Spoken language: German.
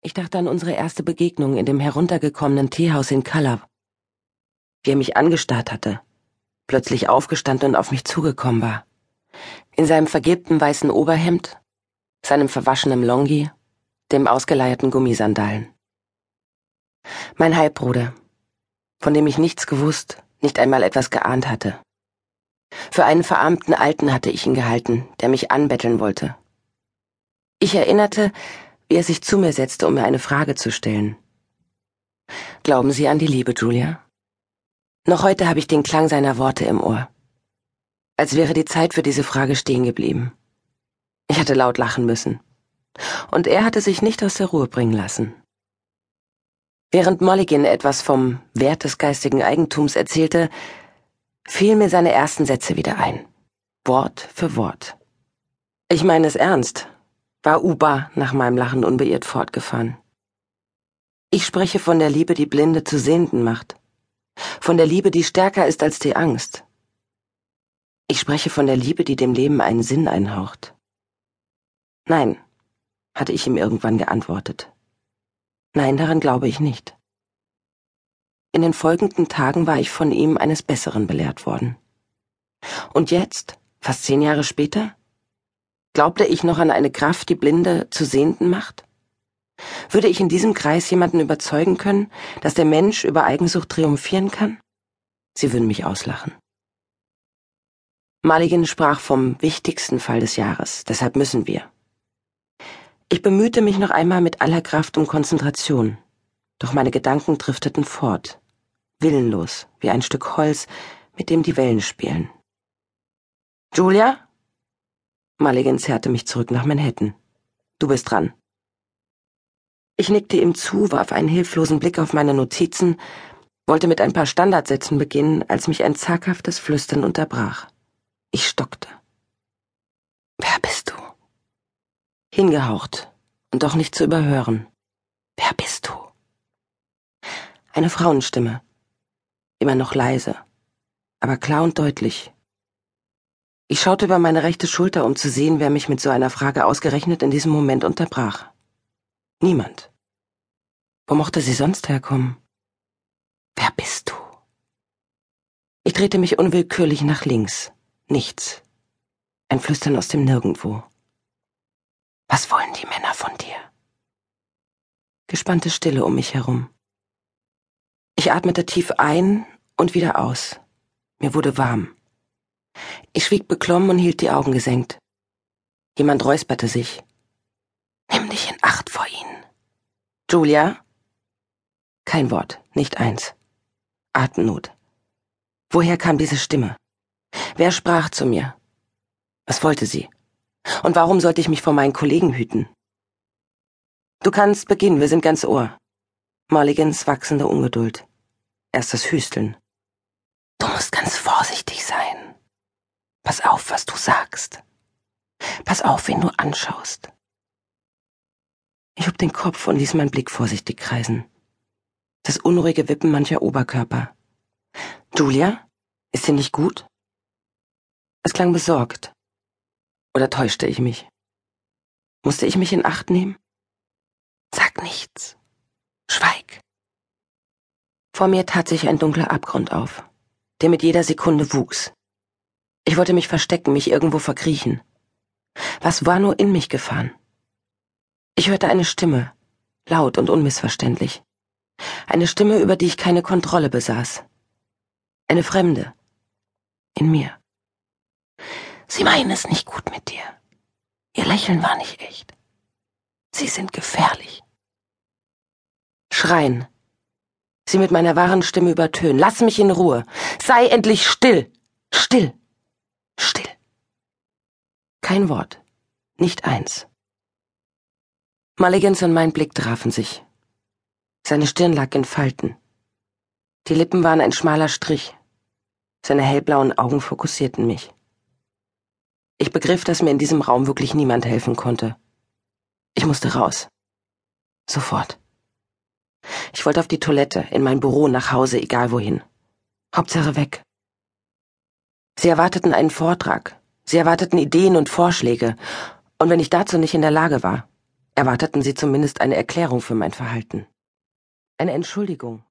Ich dachte an unsere erste Begegnung in dem heruntergekommenen Teehaus in Callab. Wie er mich angestarrt hatte, plötzlich aufgestanden und auf mich zugekommen war. In seinem vergilbten weißen Oberhemd, seinem verwaschenen Longi, dem ausgeleierten Gummisandalen. Mein Halbbruder, von dem ich nichts gewusst, nicht einmal etwas geahnt hatte. Für einen verarmten Alten hatte ich ihn gehalten, der mich anbetteln wollte. Ich erinnerte, wie er sich zu mir setzte, um mir eine Frage zu stellen. Glauben Sie an die Liebe, Julia? Noch heute habe ich den Klang seiner Worte im Ohr. Als wäre die Zeit für diese Frage stehen geblieben. Ich hatte laut lachen müssen. Und er hatte sich nicht aus der Ruhe bringen lassen. Während Mulligan etwas vom Wert des geistigen Eigentums erzählte, fielen mir seine ersten Sätze wieder ein. Wort für Wort. Ich meine es ernst, war Uba nach meinem Lachen unbeirrt fortgefahren. Ich spreche von der Liebe, die Blinde zu Sehenden macht. Von der Liebe, die stärker ist als die Angst. Ich spreche von der Liebe, die dem Leben einen Sinn einhaucht. Nein, hatte ich ihm irgendwann geantwortet. Nein, daran glaube ich nicht. In den folgenden Tagen war ich von ihm eines Besseren belehrt worden. Und jetzt, fast zehn Jahre später, glaubte ich noch an eine Kraft, die Blinde zu Sehenden macht? Würde ich in diesem Kreis jemanden überzeugen können, dass der Mensch über Eigensucht triumphieren kann? Sie würden mich auslachen. Mulligan sprach vom wichtigsten Fall des Jahres, deshalb müssen wir. Ich bemühte mich noch einmal mit aller Kraft um Konzentration, doch meine Gedanken drifteten fort, willenlos, wie ein Stück Holz, mit dem die Wellen spielen. Julia? Mulligan zerrte mich zurück nach Manhattan. Du bist dran. Ich nickte ihm zu, warf einen hilflosen Blick auf meine Notizen, wollte mit ein paar Standardsätzen beginnen, als mich ein zaghaftes Flüstern unterbrach. Ich stockte. Wer bist du? hingehaucht und doch nicht zu überhören. Wer bist du? Eine Frauenstimme, immer noch leise, aber klar und deutlich. Ich schaute über meine rechte Schulter, um zu sehen, wer mich mit so einer Frage ausgerechnet in diesem Moment unterbrach. Niemand. Wo mochte sie sonst herkommen? Wer bist du? Ich drehte mich unwillkürlich nach links. Nichts. Ein Flüstern aus dem Nirgendwo. Was wollen die Männer von dir? Gespannte Stille um mich herum. Ich atmete tief ein und wieder aus. Mir wurde warm. Ich schwieg beklommen und hielt die Augen gesenkt. Jemand räusperte sich. Nimm dich in Acht vor ihnen. Julia? Kein Wort, nicht eins. Atemnot. Woher kam diese Stimme? Wer sprach zu mir? Was wollte sie? Und warum sollte ich mich vor meinen Kollegen hüten? Du kannst beginnen, wir sind ganz Ohr. Mulligans wachsende Ungeduld. Erst das Hüsteln. Du musst ganz vorsichtig sein. Pass auf, was du sagst. Pass auf, wen du anschaust. Ich hob den Kopf und ließ meinen Blick vorsichtig kreisen. Das unruhige Wippen mancher Oberkörper. Julia? Ist sie nicht gut? Es klang besorgt. Oder täuschte ich mich? Musste ich mich in Acht nehmen? Sag nichts. Schweig. Vor mir tat sich ein dunkler Abgrund auf, der mit jeder Sekunde wuchs. Ich wollte mich verstecken, mich irgendwo verkriechen. Was war nur in mich gefahren? Ich hörte eine Stimme, laut und unmissverständlich. Eine Stimme, über die ich keine Kontrolle besaß. Eine Fremde. In mir. Sie meinen es nicht gut mit dir. Ihr Lächeln war nicht echt. Sie sind gefährlich. Schreien. Sie mit meiner wahren Stimme übertönen. Lass mich in Ruhe. Sei endlich still. Still. Still. Kein Wort. Nicht eins. Mulligans und mein Blick trafen sich. Seine Stirn lag in Falten. Die Lippen waren ein schmaler Strich. Seine hellblauen Augen fokussierten mich. Ich begriff, dass mir in diesem Raum wirklich niemand helfen konnte. Ich musste raus. Sofort. Ich wollte auf die Toilette, in mein Büro, nach Hause, egal wohin. Hauptsache weg. Sie erwarteten einen Vortrag. Sie erwarteten Ideen und Vorschläge. Und wenn ich dazu nicht in der Lage war, erwarteten sie zumindest eine Erklärung für mein Verhalten. Eine Entschuldigung